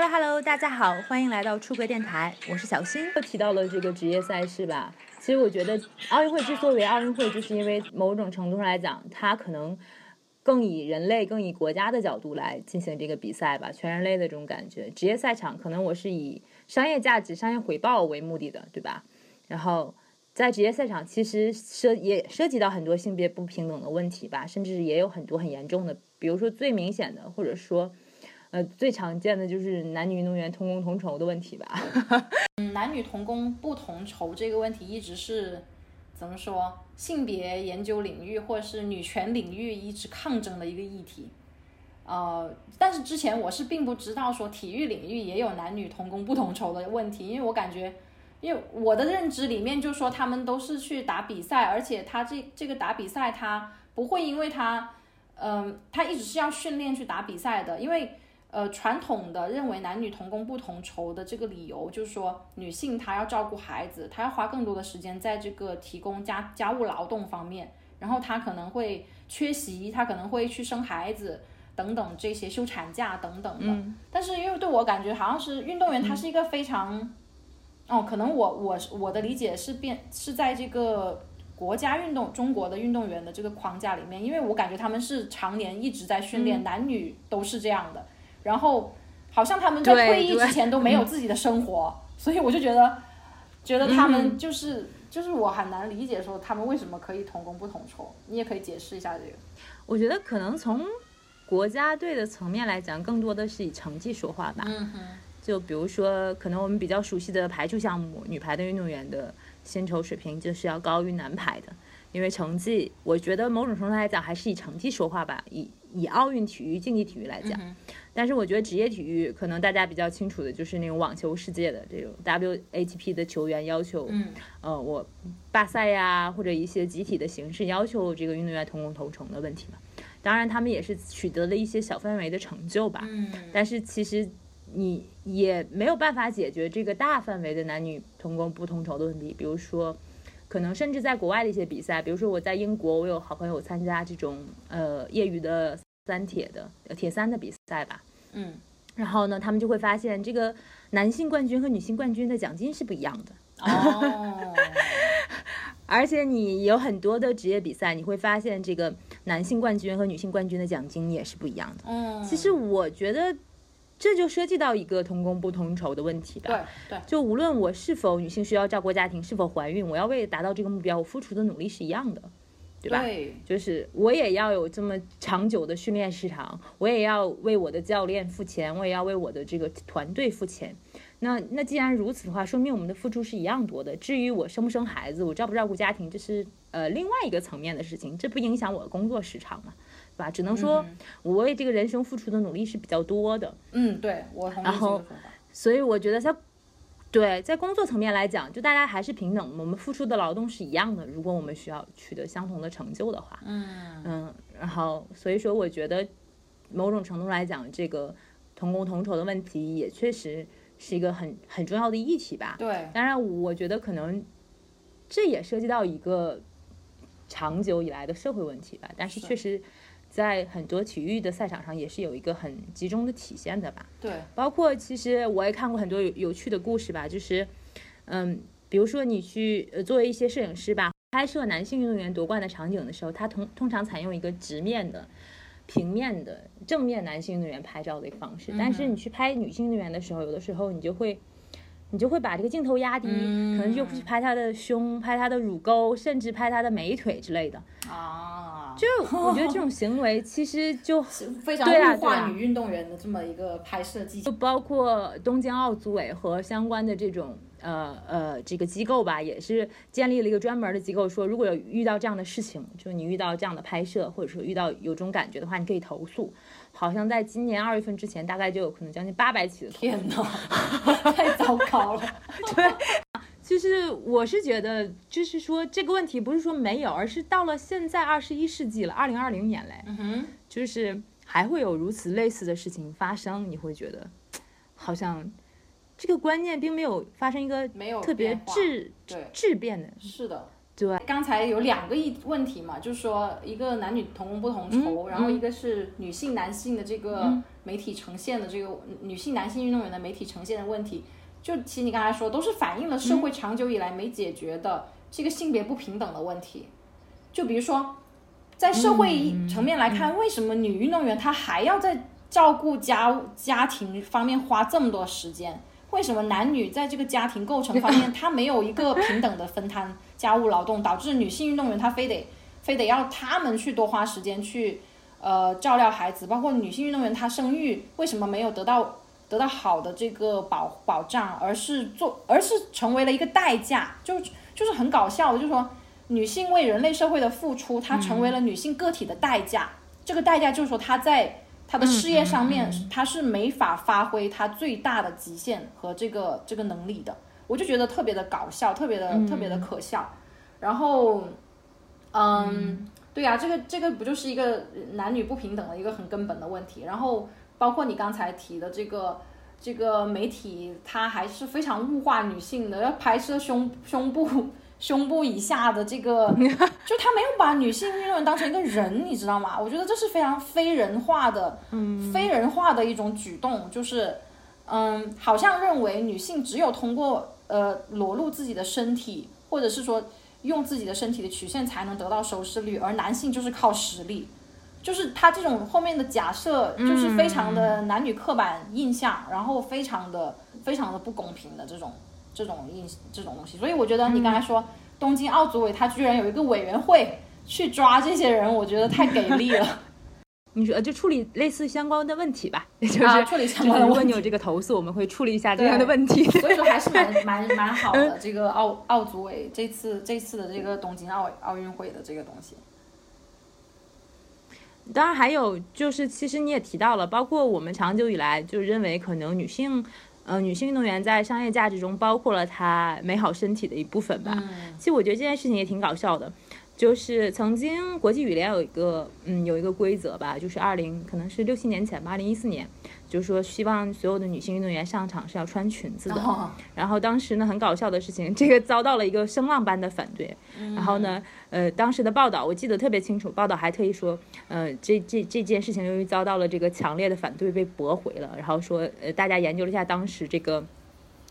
Hello Hello，大家好，欢迎来到出格电台，我是小新。又提到了这个职业赛事吧，其实我觉得奥运会之所以为奥运会，就是因为某种程度上来讲，它可能更以人类、更以国家的角度来进行这个比赛吧，全人类的这种感觉。职业赛场可能我是以商业价值、商业回报为目的的，对吧？然后在职业赛场，其实涉也涉及到很多性别不平等的问题吧，甚至也有很多很严重的，比如说最明显的，或者说。呃，最常见的就是男女运动员同工同酬的问题吧。嗯，男女同工不同酬这个问题一直是怎么说？性别研究领域或者是女权领域一直抗争的一个议题。呃，但是之前我是并不知道说体育领域也有男女同工不同酬的问题，因为我感觉，因为我的认知里面就说他们都是去打比赛，而且他这这个打比赛他不会因为他，嗯，他一直是要训练去打比赛的，因为。呃，传统的认为男女同工不同酬的这个理由，就是说女性她要照顾孩子，她要花更多的时间在这个提供家家务劳动方面，然后她可能会缺席，她可能会去生孩子等等这些休产假等等的。但是因为对我感觉好像是运动员，他是一个非常，哦，可能我我我的理解是变是在这个国家运动中国的运动员的这个框架里面，因为我感觉他们是常年一直在训练，男女都是这样的。然后，好像他们在退役之前都没有自己的生活，所以我就觉得，觉得他们就是就是我很难理解说他们为什么可以同工不同酬。你也可以解释一下这个。我觉得可能从国家队的层面来讲，更多的是以成绩说话吧。嗯哼。就比如说，可能我们比较熟悉的排球项目，女排的运动员的薪酬水平就是要高于男排的，因为成绩，我觉得某种程度来讲还是以成绩说话吧。以以奥运体育、竞技体育来讲。但是我觉得职业体育可能大家比较清楚的就是那种网球世界的这种 WATP 的球员要求，嗯，呃，我罢赛呀，或者一些集体的形式要求这个运动员同工同酬的问题嘛。当然，他们也是取得了一些小范围的成就吧。嗯。但是其实你也没有办法解决这个大范围的男女同工不同酬的问题。比如说，可能甚至在国外的一些比赛，比如说我在英国，我有好朋友参加这种呃业余的。三铁的铁三的比赛吧，嗯，然后呢，他们就会发现这个男性冠军和女性冠军的奖金是不一样的哦，而且你有很多的职业比赛，你会发现这个男性冠军和女性冠军的奖金也是不一样的。嗯，其实我觉得这就涉及到一个同工不同酬的问题吧。对对，就无论我是否女性需要照顾家庭，是否怀孕，我要为达到这个目标，我付出的努力是一样的。对吧？对就是我也要有这么长久的训练时长，我也要为我的教练付钱，我也要为我的这个团队付钱。那那既然如此的话，说明我们的付出是一样多的。至于我生不生孩子，我照不照顾家庭，这是呃另外一个层面的事情，这不影响我的工作时长嘛，对吧？只能说我为这个人生付出的努力是比较多的。嗯，对我同意这个说法。所以我觉得他。对，在工作层面来讲，就大家还是平等，我们付出的劳动是一样的。如果我们需要取得相同的成就的话，嗯嗯，然后所以说，我觉得某种程度来讲，这个同工同酬的问题也确实是一个很很重要的议题吧。对，当然，我觉得可能这也涉及到一个长久以来的社会问题吧。但是确实。在很多体育的赛场上，也是有一个很集中的体现的吧。对，包括其实我也看过很多有有趣的故事吧，就是，嗯，比如说你去呃作为一些摄影师吧，拍摄男性运动员夺冠的场景的时候，他通通常采用一个直面的、平面的正面男性运动员拍照的一个方式，但是你去拍女性运动员的时候，有的时候你就会。你就会把这个镜头压低，可能就去拍她的胸、拍她的乳沟，甚至拍她的美腿之类的。啊，就我觉得这种行为其实就 非常物化女运动员的这么一个拍摄技巧。就包括东京奥组委和相关的这种呃呃这个机构吧，也是建立了一个专门的机构，说如果有遇到这样的事情，就你遇到这样的拍摄，或者说遇到有这种感觉的话，你可以投诉。好像在今年二月份之前，大概就有可能将近八百起的。天哪，太糟糕了。对，其实我是觉得，就是说这个问题不是说没有，而是到了现在二十一世纪了，二零二零年嘞，嗯哼，就是还会有如此类似的事情发生，你会觉得好像这个观念并没有发生一个没有特别质质变的。是的。对，刚才有两个议问题嘛，就是说一个男女同工不同酬，然后一个是女性男性的这个媒体呈现的这个女性、男性运动员的媒体呈现的问题，就其实你刚才说，都是反映了社会长久以来没解决的这个性别不平等的问题。就比如说，在社会层面来看，为什么女运动员她还要在照顾家家庭方面花这么多时间？为什么男女在这个家庭构成方面，他没有一个平等的分摊家务劳动，导致女性运动员她非得非得要他们去多花时间去呃照料孩子，包括女性运动员她生育为什么没有得到得到好的这个保保障，而是做而是成为了一个代价，就就是很搞笑的，就是说女性为人类社会的付出，她成为了女性个体的代价，这个代价就是说她在。她的事业上面，他是没法发挥她最大的极限和这个这个能力的，我就觉得特别的搞笑，特别的特别的可笑。然后，嗯，对呀，这个这个不就是一个男女不平等的一个很根本的问题。然后，包括你刚才提的这个这个媒体，它还是非常物化女性的，要拍摄胸胸部。胸部以下的这个，就他没有把女性运动员当成一个人，你知道吗？我觉得这是非常非人化的，非人化的一种举动，就是，嗯，好像认为女性只有通过呃裸露自己的身体，或者是说用自己的身体的曲线才能得到收视率，而男性就是靠实力，就是他这种后面的假设就是非常的男女刻板印象，然后非常的非常的不公平的这种。这种印这种东西，所以我觉得你刚才说东京奥组委他居然有一个委员会去抓这些人，我觉得太给力了。你说就处理类似相关的问题吧，就是处理相关的问题。如果你有这个投诉，我们会处理一下这样的问题。所以说还是蛮蛮蛮好的。这个奥奥组委这次这次的这个东京奥奥运会的这个东西，当然还有就是，其实你也提到了，包括我们长久以来就认为可能女性。呃，女性运动员在商业价值中包括了她美好身体的一部分吧。其实我觉得这件事情也挺搞笑的。就是曾经国际羽联有一个，嗯，有一个规则吧，就是二零可能是六七年前吧，二零一四年，就是说希望所有的女性运动员上场是要穿裙子的。然后当时呢，很搞笑的事情，这个遭到了一个声浪般的反对。然后呢，呃，当时的报道我记得特别清楚，报道还特意说，呃，这这这件事情由于遭到了这个强烈的反对，被驳回了。然后说，呃，大家研究了一下当时这个。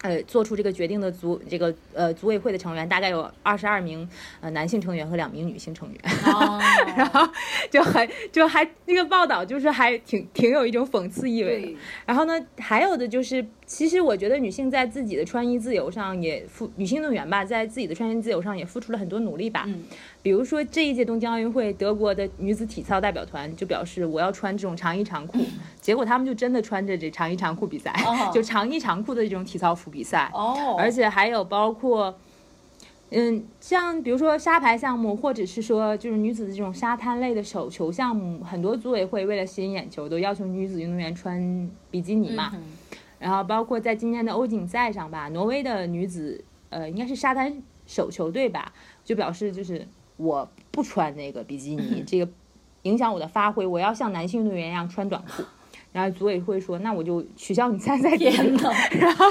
呃，做出这个决定的组这个呃组委会的成员大概有二十二名呃男性成员和两名女性成员，然后就很就还那个报道就是还挺挺有一种讽刺意味。然后呢，还有的就是。其实我觉得女性在自己的穿衣自由上也付女性运动员吧，在自己的穿衣自由上也付出了很多努力吧。嗯，比如说这一届东京奥运会，德国的女子体操代表团就表示我要穿这种长衣长裤，结果他们就真的穿着这长衣长裤比赛，就长衣长裤的这种体操服比赛。哦，而且还有包括，嗯，像比如说沙排项目，或者是说就是女子的这种沙滩类的手球项目，很多组委会为了吸引眼球，都要求女子运动员穿比基尼嘛。然后包括在今天的欧锦赛上吧，挪威的女子，呃，应该是沙滩手球队吧，就表示就是我不穿那个比基尼，这个影响我的发挥，我要像男性运动员一样穿短裤。然后组委会说，那我就取消你参赛资格。然后，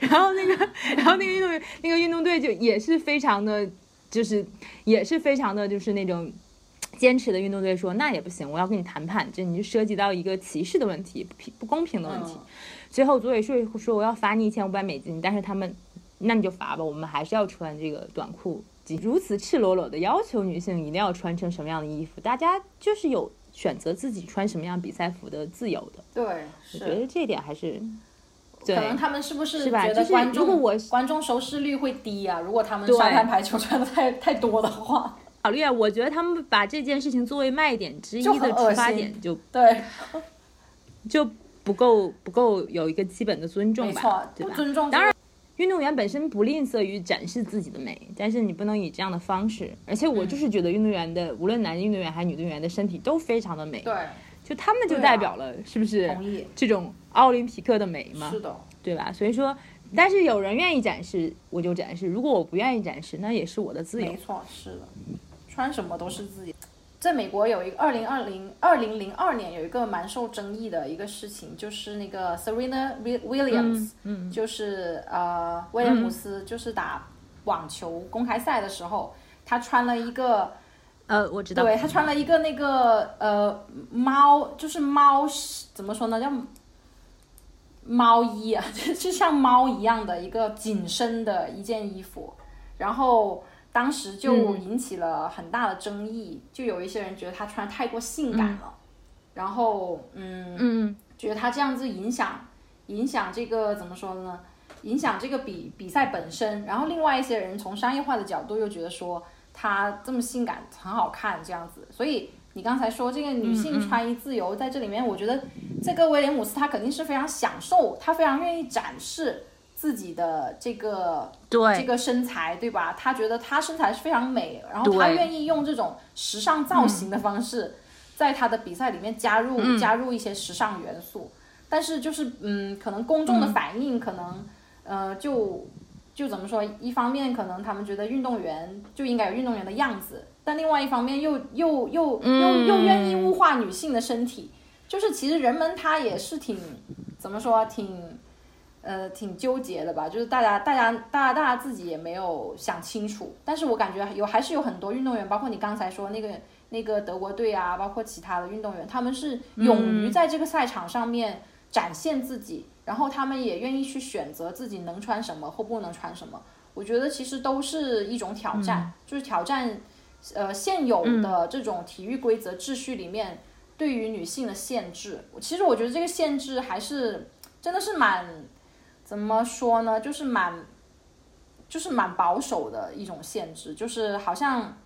然后那个，然后那个运动员，那个运动队就也是非常的，就是也是非常的就是那种坚持的运动队说，那也不行，我要跟你谈判，这你就涉及到一个歧视的问题，不不公平的问题。最后，组委会说我要罚你一千五百美金，但是他们，那你就罚吧，我们还是要穿这个短裤。如此赤裸裸的要求女性一定要穿成什么样的衣服，大家就是有选择自己穿什么样比赛服的自由的。对，我觉得这一点还是，可能他们是不是觉得观众如果我观众收视率会低啊？如果他们沙滩排球穿的太太多的话，考虑啊，我觉得他们把这件事情作为卖点之一的出发点就对，就。不够不够有一个基本的尊重吧，对吧？尊重。当然，运动员本身不吝啬于展示自己的美，但是你不能以这样的方式。而且我就是觉得运动员的，无论男运动员还是女运动员的身体都非常的美。对，就他们就代表了，是不是？同意。这种奥林匹克的美嘛？是的，对吧？所以说，但是有人愿意展示，我就展示；如果我不愿意展示，那也是我的自由。没错，是的，穿什么都是自己。在美国有一个二零二零二零零二年有一个蛮受争议的一个事情，就是那个 Serena Williams，嗯，就是呃威廉姆斯，就是打网球公开赛的时候，她穿了一个呃，我知道。对他穿了一个那个呃猫，就是猫怎么说呢，叫猫衣啊，就就像猫一样的一个紧身的一件衣服，然后当时就引起了很大的争议，就有一些人觉得她穿太过性感了，然后嗯嗯，觉得她这样子影响影响这个怎么说呢？影响这个比比赛本身，然后另外一些人从商业化的角度又觉得说。她这么性感，很好看，这样子。所以你刚才说这个女性穿衣自由，在这里面，我觉得这个威廉姆斯他肯定是非常享受，他非常愿意展示自己的这个对这个身材，对吧？他觉得他身材是非常美，然后他愿意用这种时尚造型的方式，在他的比赛里面加入加入一些时尚元素。但是就是嗯，可能公众的反应可能呃就。就怎么说？一方面可能他们觉得运动员就应该有运动员的样子，但另外一方面又又又又又愿意物化女性的身体。就是其实人们他也是挺怎么说，挺呃挺纠结的吧。就是大家大家大家大家自己也没有想清楚。但是我感觉有还是有很多运动员，包括你刚才说那个那个德国队啊，包括其他的运动员，他们是勇于在这个赛场上面展现自己。然后他们也愿意去选择自己能穿什么或不能穿什么，我觉得其实都是一种挑战，就是挑战，呃现有的这种体育规则秩序里面对于女性的限制。其实我觉得这个限制还是真的是蛮，怎么说呢，就是蛮，就是蛮保守的一种限制，就是好像，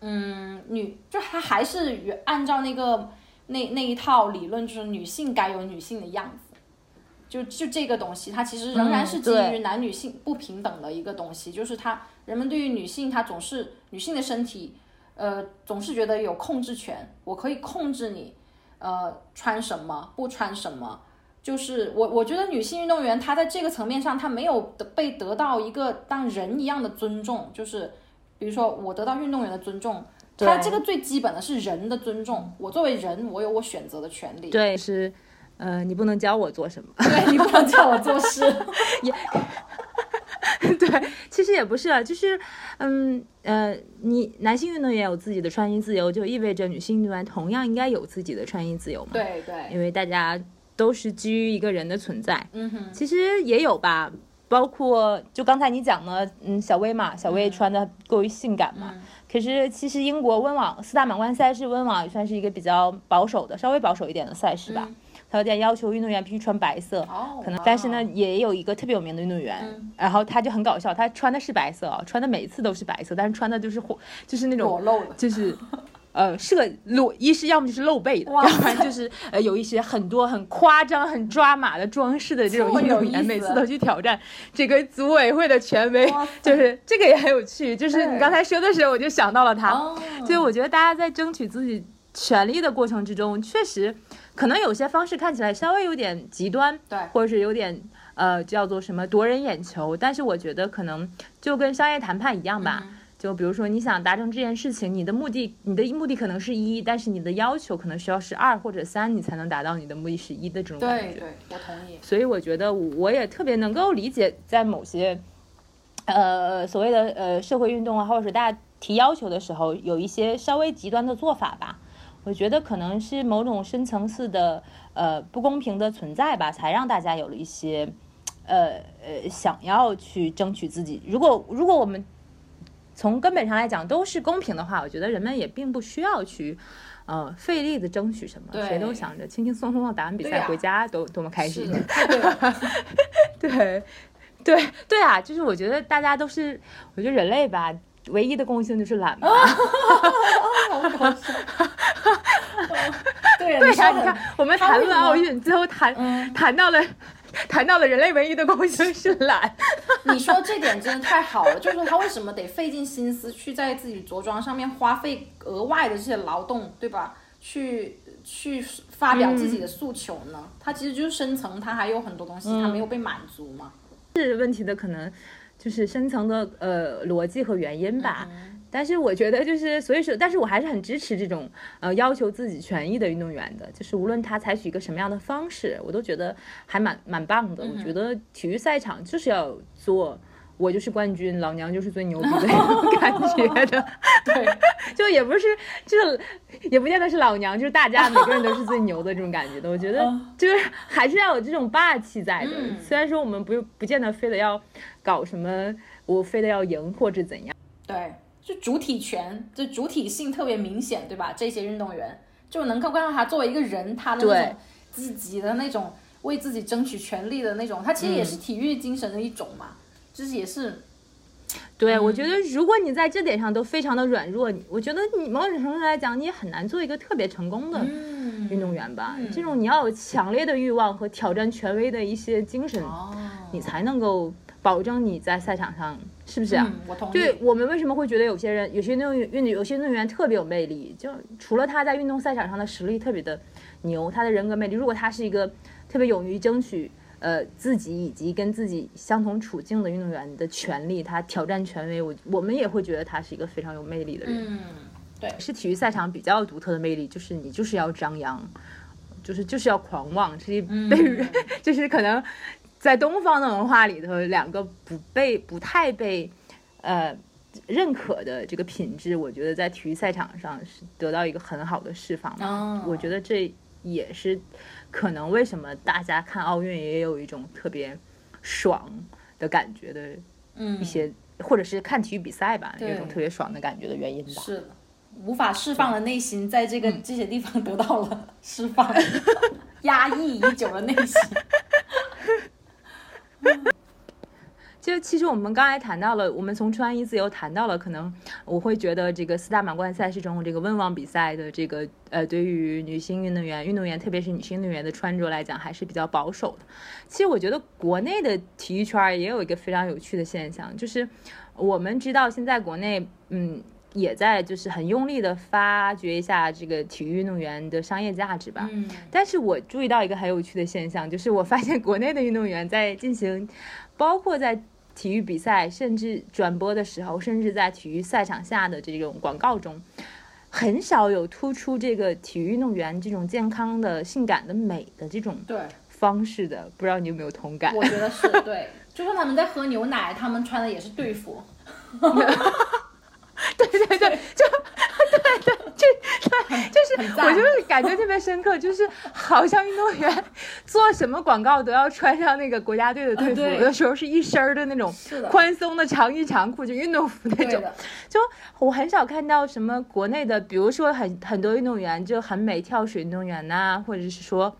嗯，女就她还是按照那个那那一套理论，就是女性该有女性的样子。就就这个东西，它其实仍然是基于男女性不平等的一个东西，就是它人们对于女性，她总是女性的身体，呃，总是觉得有控制权，我可以控制你，呃，穿什么不穿什么，就是我我觉得女性运动员她在这个层面上，她没有得被得到一个当人一样的尊重，就是比如说我得到运动员的尊重，他这个最基本的是人的尊重，我作为人，我有我选择的权利，对是。呃，你不能教我做什么？对你不能教我做事，也 对，其实也不是啊，就是，嗯呃，你男性运动员有自己的穿衣自由，就意味着女性运动员同样应该有自己的穿衣自由嘛？对对，因为大家都是基于一个人的存在。嗯哼，其实也有吧，包括就刚才你讲的，嗯，小薇嘛，小薇穿的过于性感嘛。可是其实英国温网四大满贯赛事，温网也算是一个比较保守的，稍微保守一点的赛事吧。条件要求运动员必须穿白色，可能但是呢，也有一个特别有名的运动员，然后他就很搞笑，他穿的是白色啊，穿的每一次都是白色，但是穿的就是火，就是那种裸露的，就是呃，设裸，一是要么就是露背的，要不然就是 呃有一些很多很夸张、很抓马的装饰的这种运动员，每次都去挑战这个组委会的权威，就是这个也很有趣。就是你刚才说的时候，我就想到了他，所以我觉得大家在争取自己权利的过程之中，确实。可能有些方式看起来稍微有点极端，对，或者是有点呃叫做什么夺人眼球，但是我觉得可能就跟商业谈判一样吧，就比如说你想达成这件事情，你的目的你的目的可能是一，但是你的要求可能需要是二或者三，你才能达到你的目的是一的这种感觉。对对，我同意。所以我觉得我也特别能够理解，在某些呃所谓的呃社会运动啊，或者是大家提要求的时候，有一些稍微极端的做法吧。我觉得可能是某种深层次的呃不公平的存在吧，才让大家有了一些呃呃想要去争取自己。如果如果我们从根本上来讲都是公平的话，我觉得人们也并不需要去呃费力的争取什么，谁都想着轻轻松松的打完比赛回家都多么开心。对对对啊，就是我觉得大家都是，我觉得人类吧。唯一的共性就是懒嘛。对 对呀，你看，我们谈论奥运，最后谈谈到了谈到了人类唯一的共性是懒。你说这点真的太好了，就是说他为什么得费尽心思去在自己着装上面花费额外的这些劳动，对吧？去去发表自己的诉求呢？他其实就是深层，他还有很多东西他没有被满足嘛。是问题的可能。就是深层的呃逻辑和原因吧，但是我觉得就是所以说，但是我还是很支持这种呃要求自己权益的运动员的，就是无论他采取一个什么样的方式，我都觉得还蛮蛮棒的。我觉得体育赛场就是要做我就是冠军，老娘就是最牛逼的那种感觉的。对，就也不是，就是也不见得是老娘，就是大家每个人都是最牛的这种感觉的。我觉得就是还是要有这种霸气在的。虽然说我们不不见得非得要搞什么，我非得要赢或者怎样。对，就主体权，就主体性特别明显，对吧？这些运动员就能够看到他作为一个人，他的那种积极的那种为自己争取权利的那种，他其实也是体育精神的一种嘛。就是也是，对我觉得，如果你在这点上都非常的软弱，我觉得你某种程度来讲，你也很难做一个特别成功的运动员吧。这种你要有强烈的欲望和挑战权威的一些精神，你才能够保证你在赛场上是不是啊？我同意。对我们为什么会觉得有些人、有些运动员、运有些运动员特别有魅力？就除了他在运动赛场上的实力特别的牛，他的人格魅力，如果他是一个特别勇于争取。呃，自己以及跟自己相同处境的运动员的权利，他挑战权威，我我们也会觉得他是一个非常有魅力的人。嗯，对，是体育赛场比较独特的魅力，就是你就是要张扬，就是就是要狂妄，是被 就是可能在东方的文化里头，两个不被不太被呃认可的这个品质，我觉得在体育赛场上是得到一个很好的释放。哦，我觉得这也是。可能为什么大家看奥运也有一种特别爽的感觉的，一些或者是看体育比赛吧，有一种特别爽的感觉的原因吧。是的，无法释放的内心在这个这些地方得到了 释放，压抑已久的内心。就其实我们刚才谈到了，我们从穿衣自由谈到了，可能我会觉得这个四大满贯赛事中这个温网比赛的这个呃，对于女性运动员、运动员特别是女性运动员的穿着来讲还是比较保守的。其实我觉得国内的体育圈也有一个非常有趣的现象，就是我们知道现在国内嗯也在就是很用力的发掘一下这个体育运动员的商业价值吧。嗯。但是我注意到一个很有趣的现象，就是我发现国内的运动员在进行，包括在体育比赛，甚至转播的时候，甚至在体育赛场下的这种广告中，很少有突出这个体育运动员这种健康的、性感的美的这种对方式的。不知道你有没有同感？我觉得是对，就算他们在喝牛奶，他们穿的也是队服。对对对，就对对，就对，就是我就是感觉特别深刻，就是好像运动员做什么广告都要穿上那个国家队的队服，有的时候是一身儿的那种宽松的长衣长裤，就运动服那种。就我很少看到什么国内的，比如说很很多运动员就很美，跳水运动员呐，或者是说，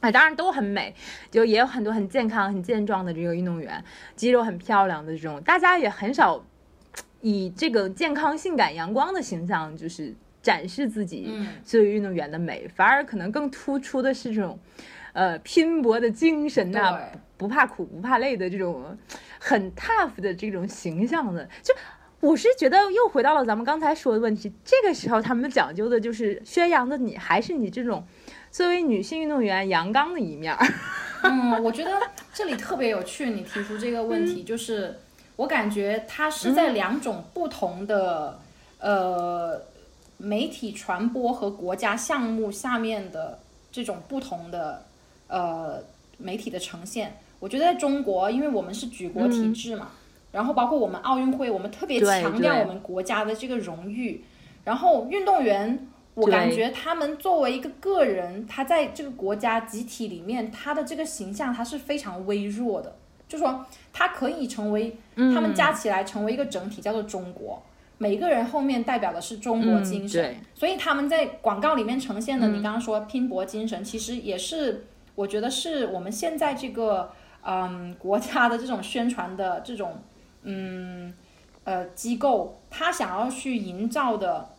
哎，当然都很美，就也有很多很健康、很健壮的这个运动员，肌肉很漂亮的这种，大家也很少。以这个健康、性感、阳光的形象，就是展示自己作为运动员的美，反而可能更突出的是这种，呃，拼搏的精神呐，不怕苦、不怕累的这种很 tough 的这种形象的。就我是觉得又回到了咱们刚才说的问题，这个时候他们讲究的就是宣扬的你还是你这种作为女性运动员阳刚的一面。嗯，我觉得这里特别有趣，你提出这个问题就是。我感觉它是在两种不同的呃媒体传播和国家项目下面的这种不同的呃媒体的呈现。我觉得在中国，因为我们是举国体制嘛，然后包括我们奥运会，我们特别强调我们国家的这个荣誉。然后运动员，我感觉他们作为一个个人，他在这个国家集体里面，他的这个形象他是非常微弱的。就说他可以成为，他们加起来成为一个整体，叫做中国。每个人后面代表的是中国精神，所以他们在广告里面呈现的，你刚刚说拼搏精神，其实也是我觉得是我们现在这个嗯国家的这种宣传的这种嗯呃机构，他想要去营造的，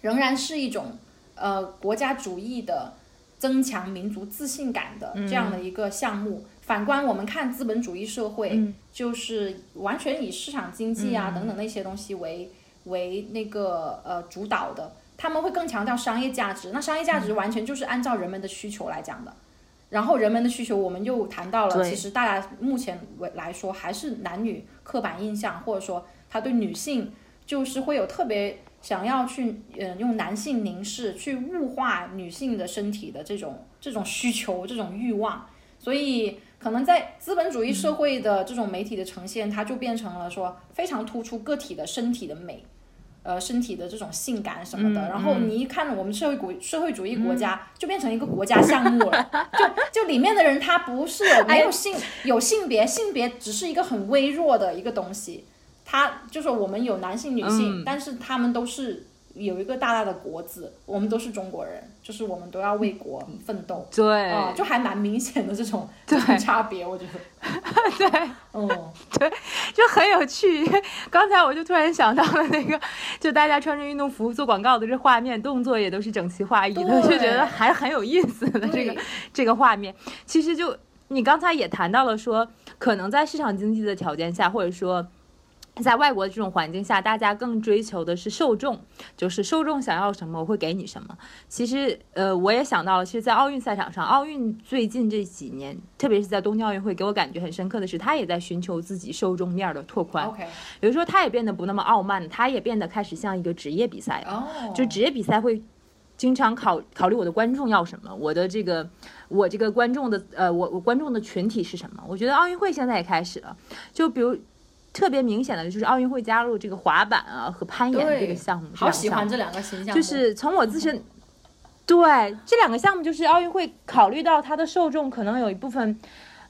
仍然是一种呃国家主义的增强民族自信感的这样的一个项目。反观我们看资本主义社会，就是完全以市场经济啊等等那些东西为为那个呃主导的，他们会更强调商业价值。那商业价值完全就是按照人们的需求来讲的。然后人们的需求，我们又谈到了，其实大家目前为来说还是男女刻板印象，或者说他对女性就是会有特别想要去嗯用男性凝视去物化女性的身体的这种这种需求这种欲望，所以。可能在资本主义社会的这种媒体的呈现，它就变成了说非常突出个体的身体的美。呃，身体的这种性感什么的，然后你一看我们社会国社会主义国家，就变成一个国家项目了。就就里面的人，他不是 有没有性有性别，性别只是一个很微弱的一个东西。他就是我们有男性女性，但是他们都是。有一个大大的国字，我们都是中国人，就是我们都要为国奋斗，对，啊，就还蛮明显的这种 差别，我觉得，对，嗯，对，就很有趣。刚才我就突然想到了那个，就大家穿着运动服做广告的这画面，动作也都是整齐划一的，就觉得还很有意思的这个这个画面。其实就你刚才也谈到了说，可能在市场经济的条件下，或者说。在外国的这种环境下，大家更追求的是受众，就是受众想要什么，我会给你什么。其实，呃，我也想到了，其实，在奥运赛场上，奥运最近这几年，特别是在东京奥运会，给我感觉很深刻的是，他也在寻求自己受众面的拓宽。OK，比如说，他也变得不那么傲慢，他也变得开始像一个职业比赛。哦，就职业比赛会经常考考虑我的观众要什么，我的这个我这个观众的呃，我我观众的群体是什么？我觉得奥运会现在也开始了，就比如。特别明显的就是奥运会加入这个滑板啊和攀岩这个项目，好喜欢这两个形象。就是从我自身，对这两个项目，就是奥运会考虑到它的受众可能有一部分，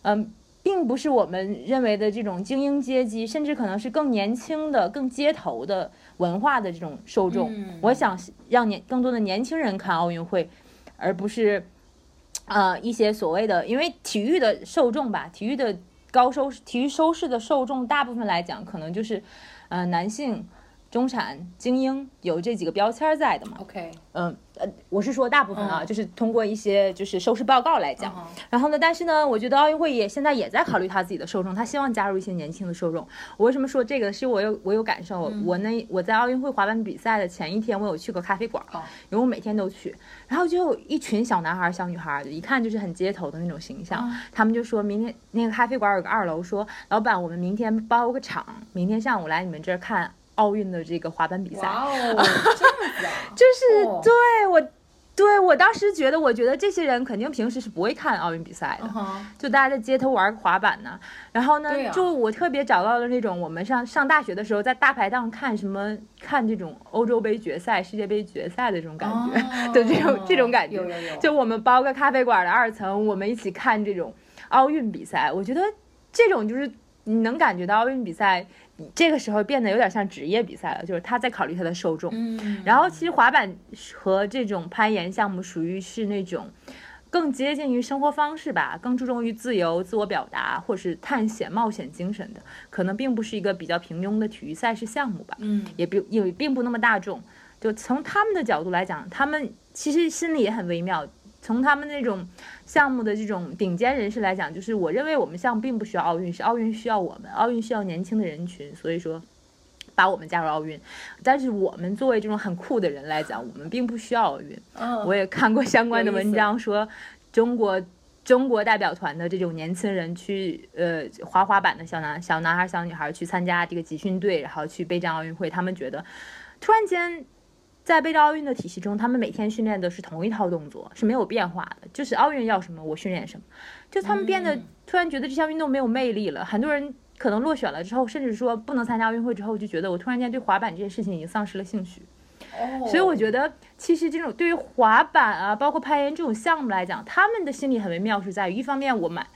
嗯，并不是我们认为的这种精英阶级，甚至可能是更年轻的、更街头的文化的这种受众。我想让年更多的年轻人看奥运会，而不是呃一些所谓的，因为体育的受众吧，体育的。高收视体育收视的受众，大部分来讲，可能就是，呃，男性。中产精英有这几个标签在的嘛？OK，嗯呃，我是说大部分啊，就是通过一些就是收视报告来讲。然后呢，但是呢，我觉得奥运会也现在也在考虑他自己的受众，他希望加入一些年轻的受众。我为什么说这个？是我有我有感受。我那我在奥运会滑板比赛的前一天，我有去过咖啡馆，因为我每天都去。然后就有一群小男孩、小女孩，一看就是很街头的那种形象。他们就说明天那个咖啡馆有个二楼，说老板，我们明天包个场，明天上午来你们这儿看。奥运的这个滑板比赛，哇哦，这样子啊，就是对我，对我当时觉得，我觉得这些人肯定平时是不会看奥运比赛的，就大家在街头玩滑板呢。然后呢，就我特别找到了那种我们上上大学的时候在大排档看什么看这种欧洲杯决赛、世界杯决赛的这种感觉的 这种这种感觉。就我们包个咖啡馆的二层，我们一起看这种奥运比赛。我觉得这种就是你能感觉到奥运比赛。这个时候变得有点像职业比赛了，就是他在考虑他的受众。嗯，然后其实滑板和这种攀岩项目属于是那种更接近于生活方式吧，更注重于自由、自我表达或是探险、冒险精神的，可能并不是一个比较平庸的体育赛事项目吧。嗯，也并也并不那么大众。就从他们的角度来讲，他们其实心里也很微妙。从他们那种项目的这种顶尖人士来讲，就是我认为我们项目并不需要奥运，是奥运需要我们，奥运需要年轻的人群，所以说把我们加入奥运。但是我们作为这种很酷的人来讲，我们并不需要奥运。我也看过相关的文章，说中国中国代表团的这种年轻人去呃滑滑板的小男小男孩小女孩去参加这个集训队，然后去备战奥运会，他们觉得突然间。在备战奥运的体系中，他们每天训练的是同一套动作，是没有变化的。就是奥运要什么，我训练什么。就他们变得突然觉得这项运动没有魅力了。很多人可能落选了之后，甚至说不能参加奥运会之后，就觉得我突然间对滑板这件事情已经丧失了兴趣。所以我觉得，其实这种对于滑板啊，包括攀岩这种项目来讲，他们的心理很微妙，是在于一方面我蛮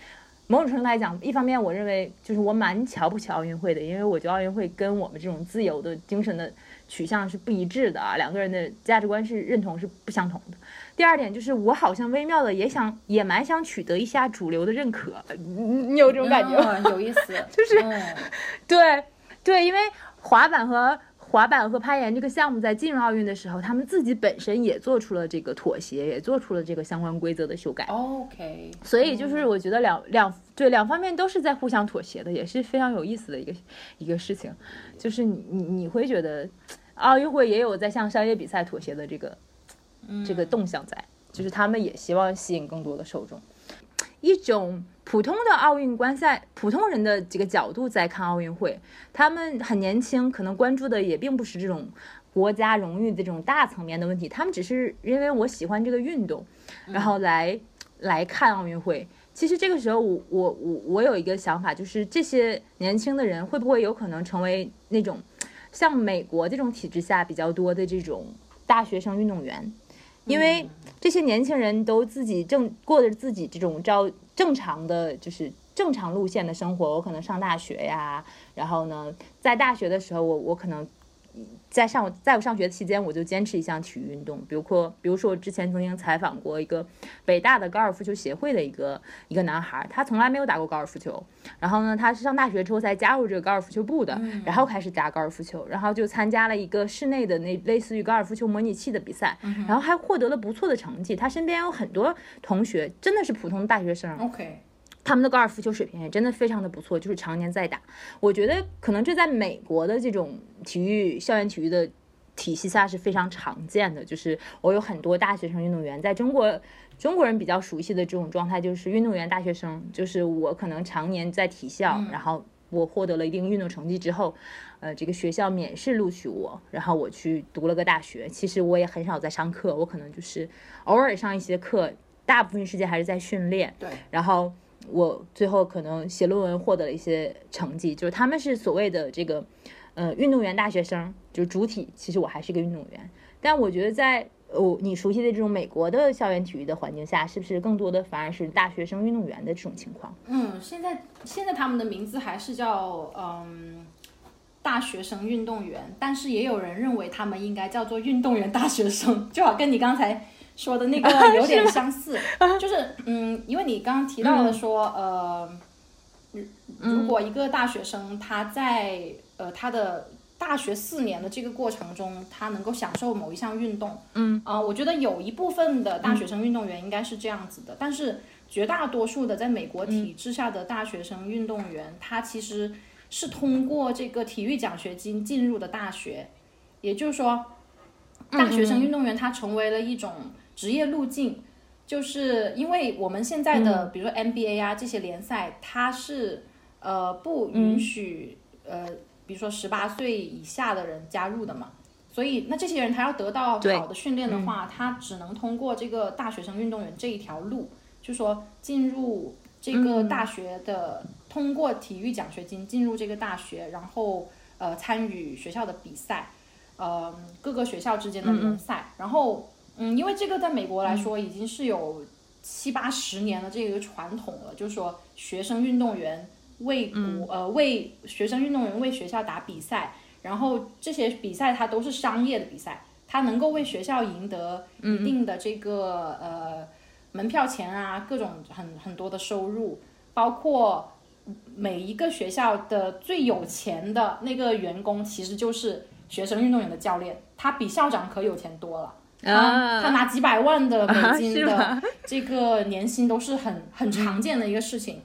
某种程度来讲，一方面我认为就是我蛮瞧不起奥运会的，因为我觉得奥运会跟我们这种自由的精神的。取向是不一致的啊，两个人的价值观是认同是不相同的。第二点就是，我好像微妙的也想也蛮想取得一下主流的认可，你你有这种感觉吗？有意思，就是，对对，因为滑板和滑板和攀岩这个项目在进入奥运的时候，他们自己本身也做出了这个妥协，也做出了这个相关规则的修改。OK，所以就是我觉得两两对两方面都是在互相妥协的，也是非常有意思的一个一个事情。就是你你你会觉得。奥运会也有在向商业比赛妥协的这个，这个动向在，就是他们也希望吸引更多的受众。一种普通的奥运观赛，普通人的这个角度在看奥运会，他们很年轻，可能关注的也并不是这种国家荣誉的这种大层面的问题，他们只是因为我喜欢这个运动，然后来来看奥运会。其实这个时候我我我我有一个想法，就是这些年轻的人会不会有可能成为那种像美国这种体制下比较多的这种大学生运动员？因为这些年轻人都自己正过着自己这种照正常的就是正常路线的生活，我可能上大学呀，然后呢，在大学的时候，我我可能。在上在我上学期间，我就坚持一项体育运动，比如说，比如说我之前曾经采访过一个北大的高尔夫球协会的一个一个男孩，他从来没有打过高尔夫球，然后呢，他是上大学之后才加入这个高尔夫球部的，然后开始打高尔夫球，然后就参加了一个室内的那类似于高尔夫球模拟器的比赛，然后还获得了不错的成绩。他身边有很多同学，真的是普通大学生。OK。他们的高尔夫球水平也真的非常的不错，就是常年在打。我觉得可能这在美国的这种体育校园体育的体系下是非常常见的。就是我有很多大学生运动员，在中国中国人比较熟悉的这种状态，就是运动员大学生，就是我可能常年在体校，然后我获得了一定运动成绩之后，呃，这个学校免试录取我，然后我去读了个大学。其实我也很少在上课，我可能就是偶尔上一些课，大部分时间还是在训练。对，然后。我最后可能写论文获得了一些成绩，就是他们是所谓的这个，呃，运动员大学生，就是主体。其实我还是个运动员，但我觉得在哦你熟悉的这种美国的校园体育的环境下，是不是更多的反而是大学生运动员的这种情况？嗯，现在现在他们的名字还是叫嗯大学生运动员，但是也有人认为他们应该叫做运动员大学生，就好跟你刚才。说的那个 有点相似，就是嗯，因为你刚刚提到了说，呃，如果一个大学生他在呃他的大学四年的这个过程中，他能够享受某一项运动，嗯。啊，我觉得有一部分的大学生运动员应该是这样子的，但是绝大多数的在美国体制下的大学生运动员，他其实是通过这个体育奖学金进入的大学，也就是说，大学生运动员他成为了一种。职业路径，就是因为我们现在的，比如说 NBA 啊这些联赛，它是呃不允许呃，比如说十八岁以下的人加入的嘛，所以那这些人他要得到好的训练的话，他只能通过这个大学生运动员这一条路，就说进入这个大学的，通过体育奖学金进入这个大学，然后呃参与学校的比赛，呃各个学校之间的联赛，然后。嗯，因为这个在美国来说已经是有七八十年的这个传统了，就是说学生运动员为国呃为学生运动员为学校打比赛，然后这些比赛它都是商业的比赛，它能够为学校赢得一定的这个呃门票钱啊，各种很很多的收入，包括每一个学校的最有钱的那个员工其实就是学生运动员的教练，他比校长可有钱多了。他他拿几百万的美金的 这个年薪都是很很常见的一个事情，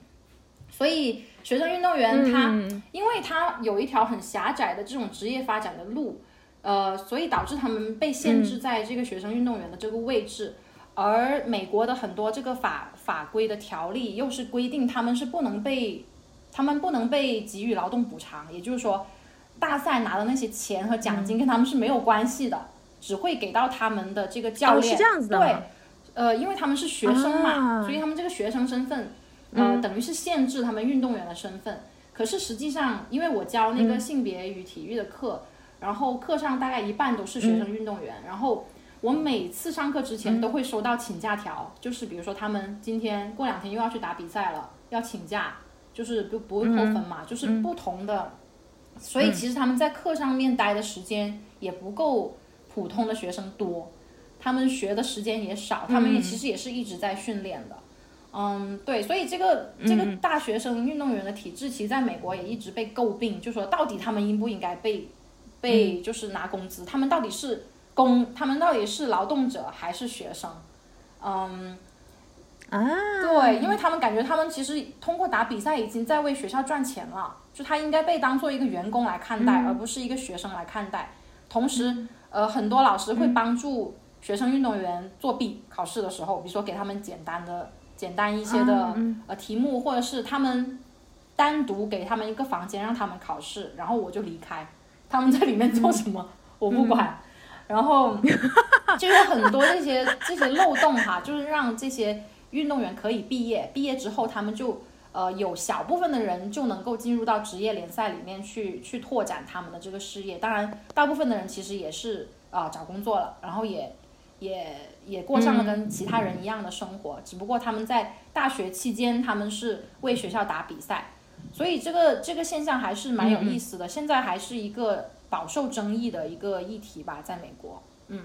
所以学生运动员他因为他有一条很狭窄的这种职业发展的路，呃，所以导致他们被限制在这个学生运动员的这个位置，而美国的很多这个法法规的条例又是规定他们是不能被他们不能被给予劳动补偿，也就是说，大赛拿的那些钱和奖金跟他们是没有关系的。只会给到他们的这个教练，对，呃，因为他们是学生嘛，所以他们这个学生身份，呃，等于是限制他们运动员的身份。可是实际上，因为我教那个性别与体育的课，然后课上大概一半都是学生运动员，然后我每次上课之前都会收到请假条，就是比如说他们今天过两天又要去打比赛了，要请假，就是不不会扣分嘛，就是不同的，所以其实他们在课上面待的时间也不够。普通的学生多，他们学的时间也少，他们也其实也是一直在训练的，嗯，对，所以这个这个大学生运动员的体制，其实在美国也一直被诟病，就说到底他们应不应该被被就是拿工资，他们到底是工，他们到底是劳动者还是学生？嗯，啊，对，因为他们感觉他们其实通过打比赛已经在为学校赚钱了，就他应该被当做一个员工来看待，而不是一个学生来看待，同时。呃，很多老师会帮助学生运动员作弊考试的时候，比如说给他们简单的、简单一些的呃题目，或者是他们单独给他们一个房间让他们考试，然后我就离开，他们在里面做什么？我不管，然后 就有很多这些这些漏洞哈，就是让这些运动员可以毕业，毕业之后他们就呃有小部分的人就能够进入到职业联赛里面去去拓展他们的这个事业。当然，大部分的人其实也是啊、找工作了，然后也也也过上了跟其他人一样的生活，只不过他们在大学期间他们是为学校打比赛，所以这个这个现象还是蛮有意思的。现在还是一个饱受争议的一个议题吧，在美国。嗯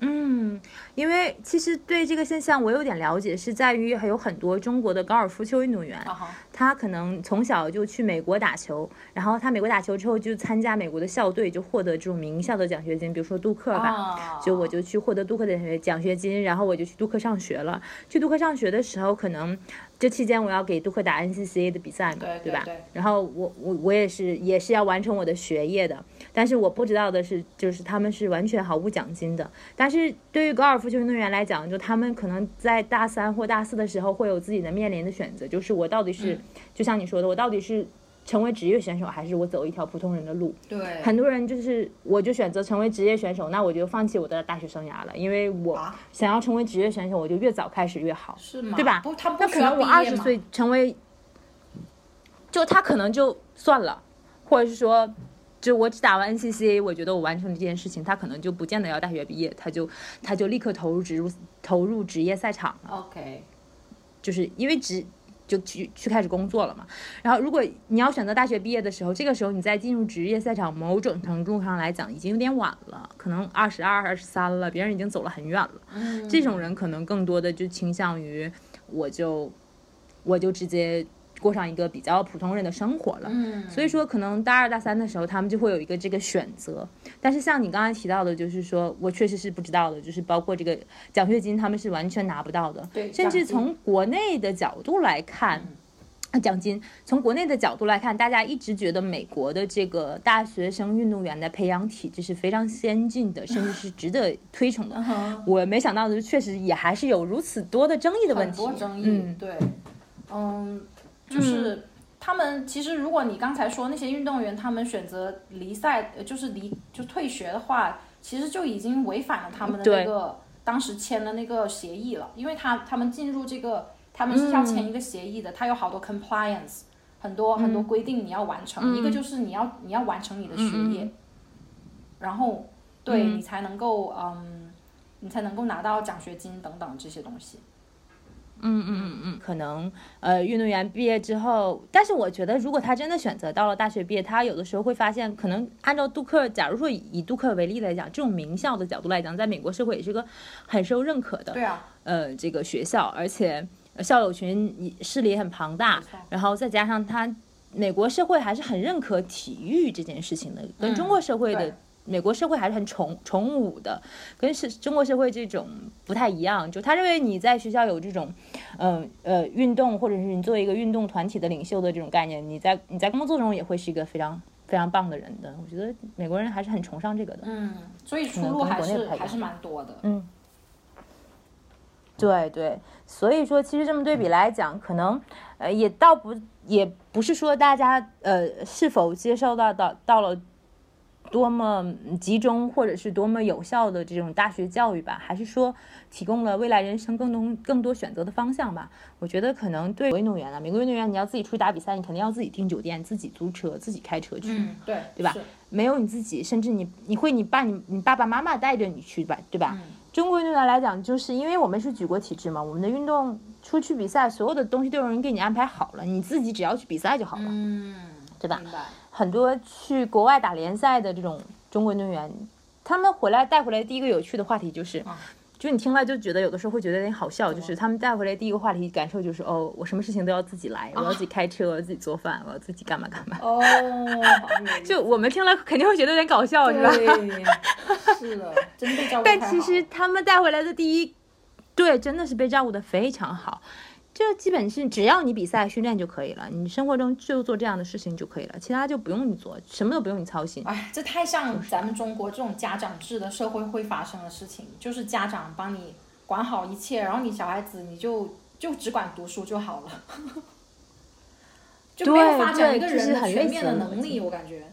嗯，因为其实对这个现象我有点了解，是在于还有很多中国的高尔夫球运动员，他可能从小就去美国打球，然后他美国打球之后就参加美国的校队，就获得这种名校的奖学金，比如说杜克吧。啊，就我就去获得杜克的奖学金，然后我就去杜克上学了。去杜克上学的时候，可能这期间我要给杜克打 NCCA 的比赛嘛，吧？对吧然后我我我也是也是要完成我的学业的，但是我不知道的是，就是他们是完全毫无奖金的。但是对于高尔夫球运动员来讲，就他们可能在大三或大四的时候会有自己的面临的选择，就是我到底是、嗯就像你说的，我到底是成为职业选手，还是我走一条普通人的路？对，很多人就是，我就选择成为职业选手，那我就放弃我的大学生涯了，因为我啊想要成为职业选手，我就越早开始越好，是吗？对吧？不，他不那可能我二十岁成为，就他可能就算了，或者是说，就我只打完 NCCA，我觉得我完成了这件事情，他可能就不见得要大学毕业，他就他就立刻投入职入投入职业赛场了。OK，就是因为职就去去开始工作了嘛。然后如果你要选择大学毕业的时候，这个时候你再进入职业赛场，某种程度上来讲已经有点晚了，可能二十二、二十三了，别人已经走了很远了。嗯，这种人可能更多的就倾向于我就我就直接过上一个比较普通人的生活了。嗯，所以说，可能大二大三的时候，他们就会有一个这个选择。但是像你刚才提到的，就是说我确实是不知道的，就是包括这个奖学金，他们是完全拿不到的。对甚至从国内的角度来看。啊，奖金从国内的角度来看，大家一直觉得美国的这个大学生运动员的培养体制是非常先进的，甚至是值得推崇的。我没想到的是，确实也还是有如此多的争议的问很题。多争议，嗯，对，嗯，就是他们其实，如果你刚才说那些运动员，他们选择离赛，呃就是离就退学的话，其实就已经违反了他们的那个当时签的那个协议了，因为他他们进入这个，他们是要签一个协议的，他有好多 compliance，很多很多规定你要完成，一个就是你要你要完成你的学业，然后对、你才能够嗯，你才能够拿到奖学金等等这些东西。可能呃，运动员毕业之后，但是我觉得，如果他真的选择到了大学毕业，他有的时候会发现，可能按照杜克，假如说以以杜克为例来讲，这种名校的角度来讲，在美国社会也是个很受认可的对啊，呃这个学校，而且呃校友群也势力也很庞大，然后再加上他美国社会还是很认可体育这件事情的，跟嗯中国社会的。对美国社会还是很崇崇武的，跟是中国社会这种不太一样。就他认为你在学校有这种，嗯呃运动，或者是你作为一个运动团体的领袖的这种概念，你在你在工作中也会是一个非常非常棒的人的。我觉得美国人还是很崇尚这个的。嗯，所以出路还是还是蛮多的。嗯，对对，所以说其实这么对比来讲，可能呃也倒不也不是说大家呃是否接受到到到了多么集中或者是多么有效的这种大学教育吧，还是说提供了未来人生更多更多选择的方向吧？我觉得可能对运动员啊，美国运动员你要自己出去打比赛，你肯定要自己订酒店、自己租车、自己开车去。嗯，对，对吧没有你自己，甚至你你会你爸你你爸爸妈妈带着你去吧，对吧？嗯中国运动员来讲，就是因为我们是举国体制嘛，我们的运动出去比赛，所有的东西都有人给你安排好了，你自己只要去比赛就好了，嗯，对吧？明白。很多去国外打联赛的这种中国运动员，他们回来带回来第一个有趣的话题就是。啊就你听了就觉得有的时候会觉得有点好笑，就是他们带回来第一个话题感受就是哦，我什么事情都要自己来，我要自己开车，我要自己做饭，我要自己干嘛干嘛。哦，就我们听了肯定会觉得有点搞笑，是吧？对，是的，真被照顾 但其实他们带回来的第一，对，真的是被照顾的非常好。就基本是只要你比赛训练就可以了，你生活中就做这样的事情就可以了，其他就不用你做，什么都不用你操心。哎，这太像咱们中国这种家长制的社会会发生的事情，就是家长帮你管好一切，然后你小孩子你就就只管读书就好了，就没有发展一个人的全面的能力，我感觉。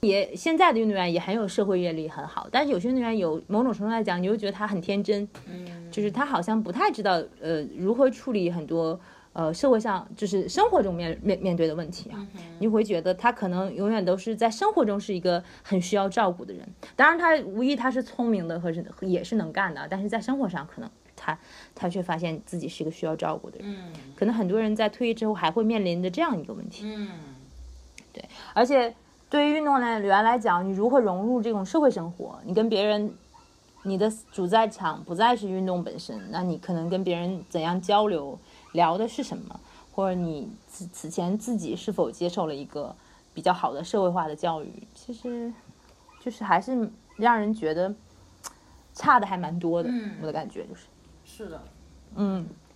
也现在的运动员也很有社会阅历，很好。但是有些运动员有某种程度来讲，你又觉得他很天真，嗯，就是他好像不太知道呃如何处理很多呃社会上就是生活中面面面对的问题啊。你会觉得他可能永远都是在生活中是一个很需要照顾的人。当然，他无疑他是聪明的和是也是能干的，但是在生活上可能他他却发现自己是一个需要照顾的人。嗯可能很多人在退役之后还会面临着这样一个问题。嗯对而且对于运动员来讲，你如何融入这种社会生活？你跟别人，你的主在场不再是运动本身，那你可能跟别人怎样交流，聊的是什么？或者你此此前自己是否接受了一个比较好的社会化的教育？其实，就是还是让人觉得 差的还蛮多的。嗯我的感觉就是，是的，嗯，可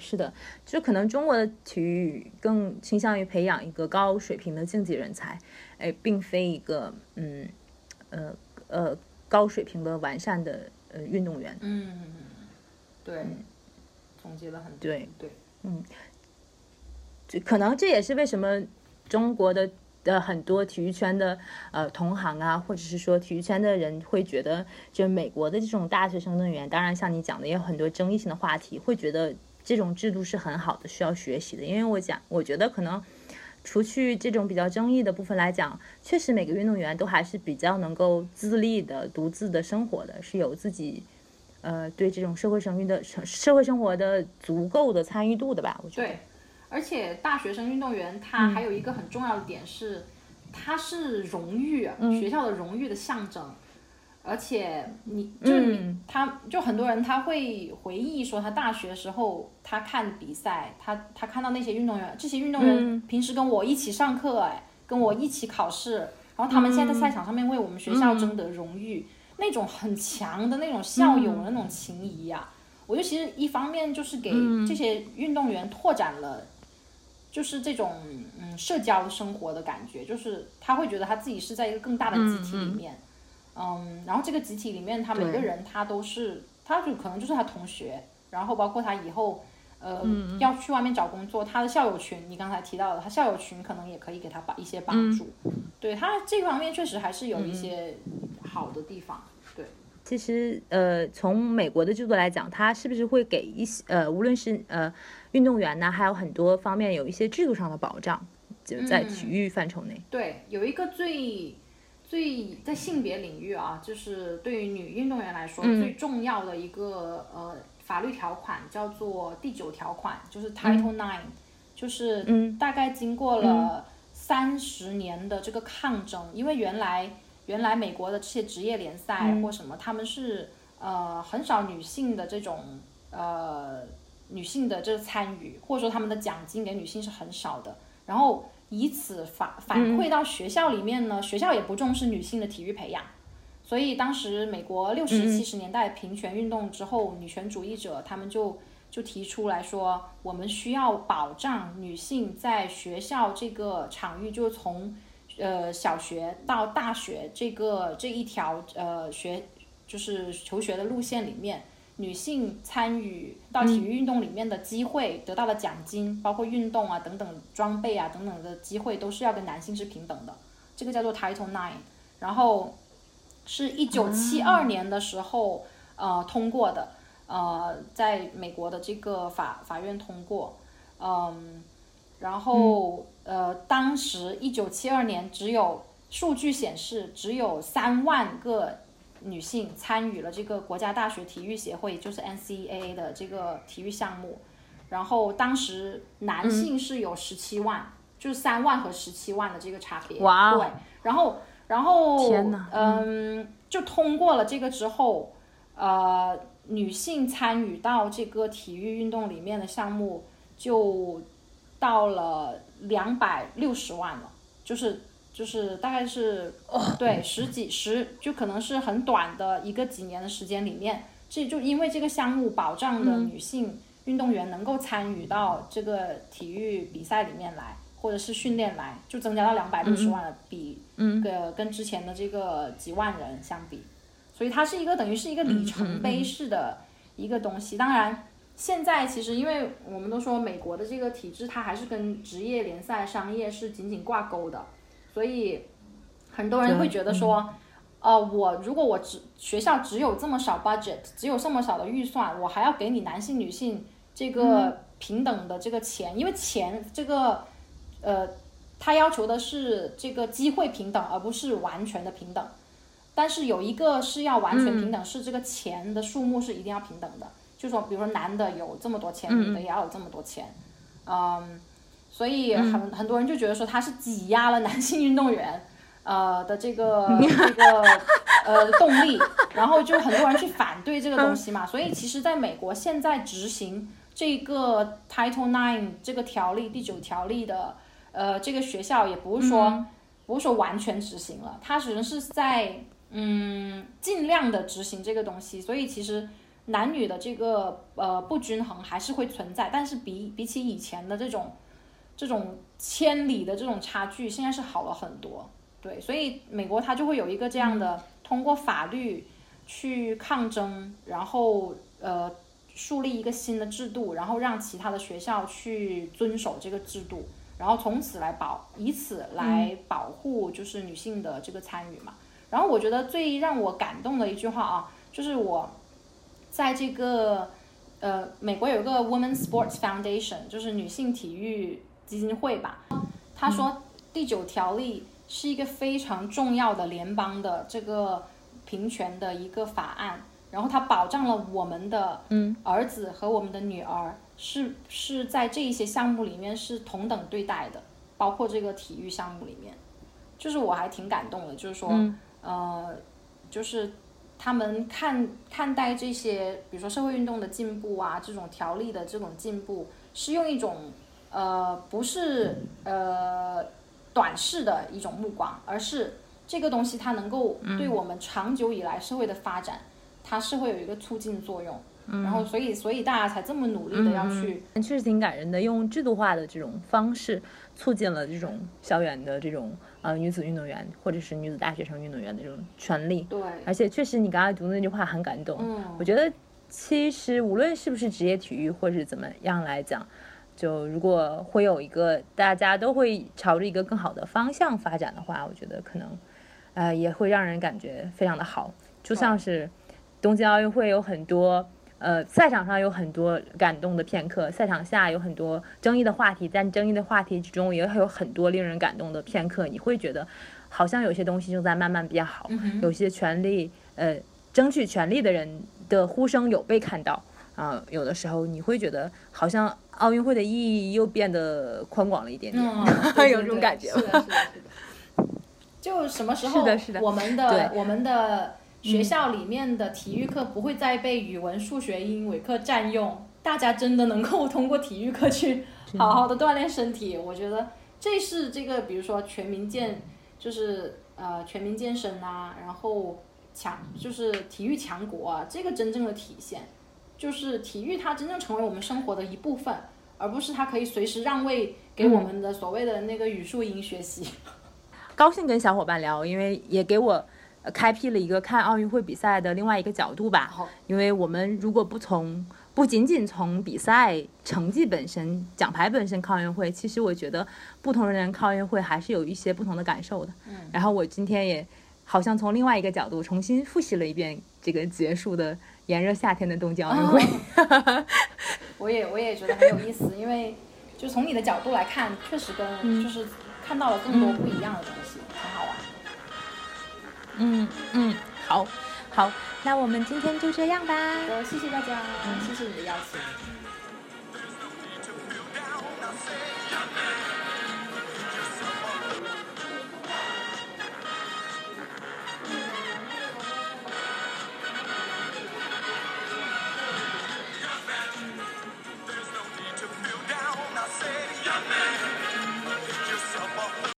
是的，就可能中国的体育更倾向于培养一个高水平的竞技人才，哎，并非一个嗯呃呃高水平的完善的呃运动员。嗯，对，总结了很多，对对，就可能这也是为什么中国的的很多体育圈的呃同行啊，或者是说体育圈的人会觉得，就美国的这种大学生运动员，当然像你讲的也有很多争议性的话题，会觉得这种制度是很好的，需要学习的。因为我讲，我觉得可能除去这种比较争议的部分来讲，确实每个运动员都还是比较能够自立的、独自的生活的，是有自己。呃，对这种社会生育的社会生活的足够的参与度的吧，我觉得。对，而且大学生运动员他还有一个很重要的点是，他是荣誉啊，学校的荣誉的象征。而且你就是你，嗯他就很多人他会回忆说，他大学时候他看比赛，他他看到那些运动员，这些运动员平时跟我一起上课，哎，跟我一起考试，然后他们现在在赛场上面为我们学校争得荣誉，那种很强的那种校友的那种情谊呀、我觉得其实一方面就是给这些运动员拓展了，就是这种嗯社交生活的感觉，就是他会觉得他自己是在一个更大的集体里面，嗯然后这个集体里面他每个人他都是，他就可能就是他同学，然后包括他以后。呃，嗯要去外面找工作，他的校友群，你刚才提到的，他校友群可能也可以给他把一些帮助。对他这方面确实还是有一些好的地方。对，其实，呃，从美国的制度来讲，他是不是会给一些呃，无论是呃运动员呢，还有很多方面有一些制度上的保障，就在体育范畴内。对，有一个最最在性别领域啊，就是对于女运动员来说、最重要的一个呃法律条款叫做第九条款，就是 Title Nine，、就是大概经过了三十年的这个抗争，因为原来原来美国的这些职业联赛或什么，他们是呃很少女性的这种呃女性的这个参与，或者说他们的奖金给女性是很少的，然后以此反反馈到学校里面呢，学校也不重视女性的体育培养。所以当时美国六十七十年代平权运动之后，女权主义者他们就就提出来说，我们需要保障女性在学校这个场域，就是从呃小学到大学这个这一条呃学就是求学的路线里面，女性参与到体育运动里面的机会，得到的奖金，包括运动啊等等装备啊等等的机会，都是要跟男性是平等的。这个叫做 Title Nine，然后是一九七二年的时候、呃通过的，呃，在美国的这个法法院通过，嗯，然后、呃，当时一九七二年只有数据显示只有三万个女性参与了这个国家大学体育协会，就是 NCAA 的这个体育项目，然后当时男性是有十七万，就是三万和十七万的这个差别，哇哦。对，然后然后嗯，就通过了这个之后，呃，女性参与到这个体育运动里面的项目就到了两百六十万了，就是就是大概是、对十几十，就可能是很短的一个几年的时间里面，这就因为这个项目保障的女性运动员能够参与到这个体育比赛里面来，或者是训练来，就增加到两百六十万了，比个跟之前的这个几万人相比，所以它是一个等于是一个里程碑式的一个东西。当然，现在其实因为我们都说美国的这个体制，它还是跟职业联赛、商业是紧紧挂钩的，所以很多人会觉得说，呃，我如果我只学校只有这么少 budget，只有这么少的预算，我还要给你男性女性这个平等的这个钱，因为钱这个，呃，他要求的是这个机会平等，而不是完全的平等。但是有一个是要完全平等，是这个钱的数目是一定要平等的。就说，比如说男的有这么多钱，女的也要有这么多钱，嗯，所以很很多人就觉得说他是挤压了男性运动员，呃的这个 这个呃动力，然后就很多人去反对这个东西嘛。所以其实在美国现在执行这个 Title Nine 这个条例第九条例的呃这个学校也不是说不是说完全执行了，它只能是在嗯尽量的执行这个东西。所以其实。男女的这个呃不均衡还是会存在，但是比比起以前的这种这种千里的这种差距，现在是好了很多。对，所以美国它就会有一个这样的通过法律去抗争，然后呃树立一个新的制度，然后让其他的学校去遵守这个制度，然后从此来保以此来保护就是女性的这个参与嘛。然后我觉得最让我感动的一句话啊，就是我。在这个，呃，美国有一个 Women Sports Foundation，就是女性体育基金会吧。他说第九条例是一个非常重要的联邦的这个平权的一个法案，然后它保障了我们的儿子和我们的女儿是是在这一些项目里面是同等对待的，包括这个体育项目里面，就是我还挺感动的，就是说，呃，就是。他们看看待这些，比如说社会运动的进步啊，这种条例的这种进步，是用一种呃不是呃短视的一种目光，而是这个东西它能够对我们长久以来社会的发展，它是会有一个促进作用。然后，所以，所以大家才这么努力的要去，确实挺感人的。用制度化的这种方式，促进了这种校园的这种呃女子运动员或者是女子大学生运动员的这种权利。对，而且确实，你刚才读的那句话很感动。嗯，我觉得其实无论是不是职业体育，或是怎么样来讲，就如果会有一个大家都会朝着一个更好的方向发展的话，我觉得可能呃也会让人感觉非常的好。就像是东京奥运会有很多。呃，赛场上有很多感动的片刻，赛场下有很多争议的话题，在争议的话题之中也有很多令人感动的片刻。你会觉得，好像有些东西正在慢慢变好，有些权利，呃，争取权利的人的呼声有被看到啊。有的时候你会觉得，好像奥运会的意义又变得宽广了一点点，有这种感觉。是的，是的，是的。就什么时候，我们的，我们的。学校里面的体育课不会再被语文、数学、英语课占用，大家真的能够通过体育课去好好的锻炼身体。我觉得这是这个，比如说全民健，就是呃全民健身啊，然后强就是体育强国啊，这个真正的体现，就是体育它真正成为我们生活的一部分，而不是它可以随时让位给我们的所谓的那个语数英学习。高兴跟小伙伴聊，因为也给我。开辟了一个看奥运会比赛的另外一个角度吧，因为我们如果不从不仅仅从比赛成绩本身、奖牌本身看奥运会，其实我觉得不同的人看奥运会还是有一些不同的感受的。嗯，然后我今天也好像从另外一个角度重新复习了一遍这个结束的炎热夏天的东京奥运会，我也我也觉得很有意思。因为就从你的角度来看，确实跟就是看到了更多不一样的东西，很好玩。嗯嗯，好好。那我们今天就这样吧，我谢谢大家，谢谢你的邀请。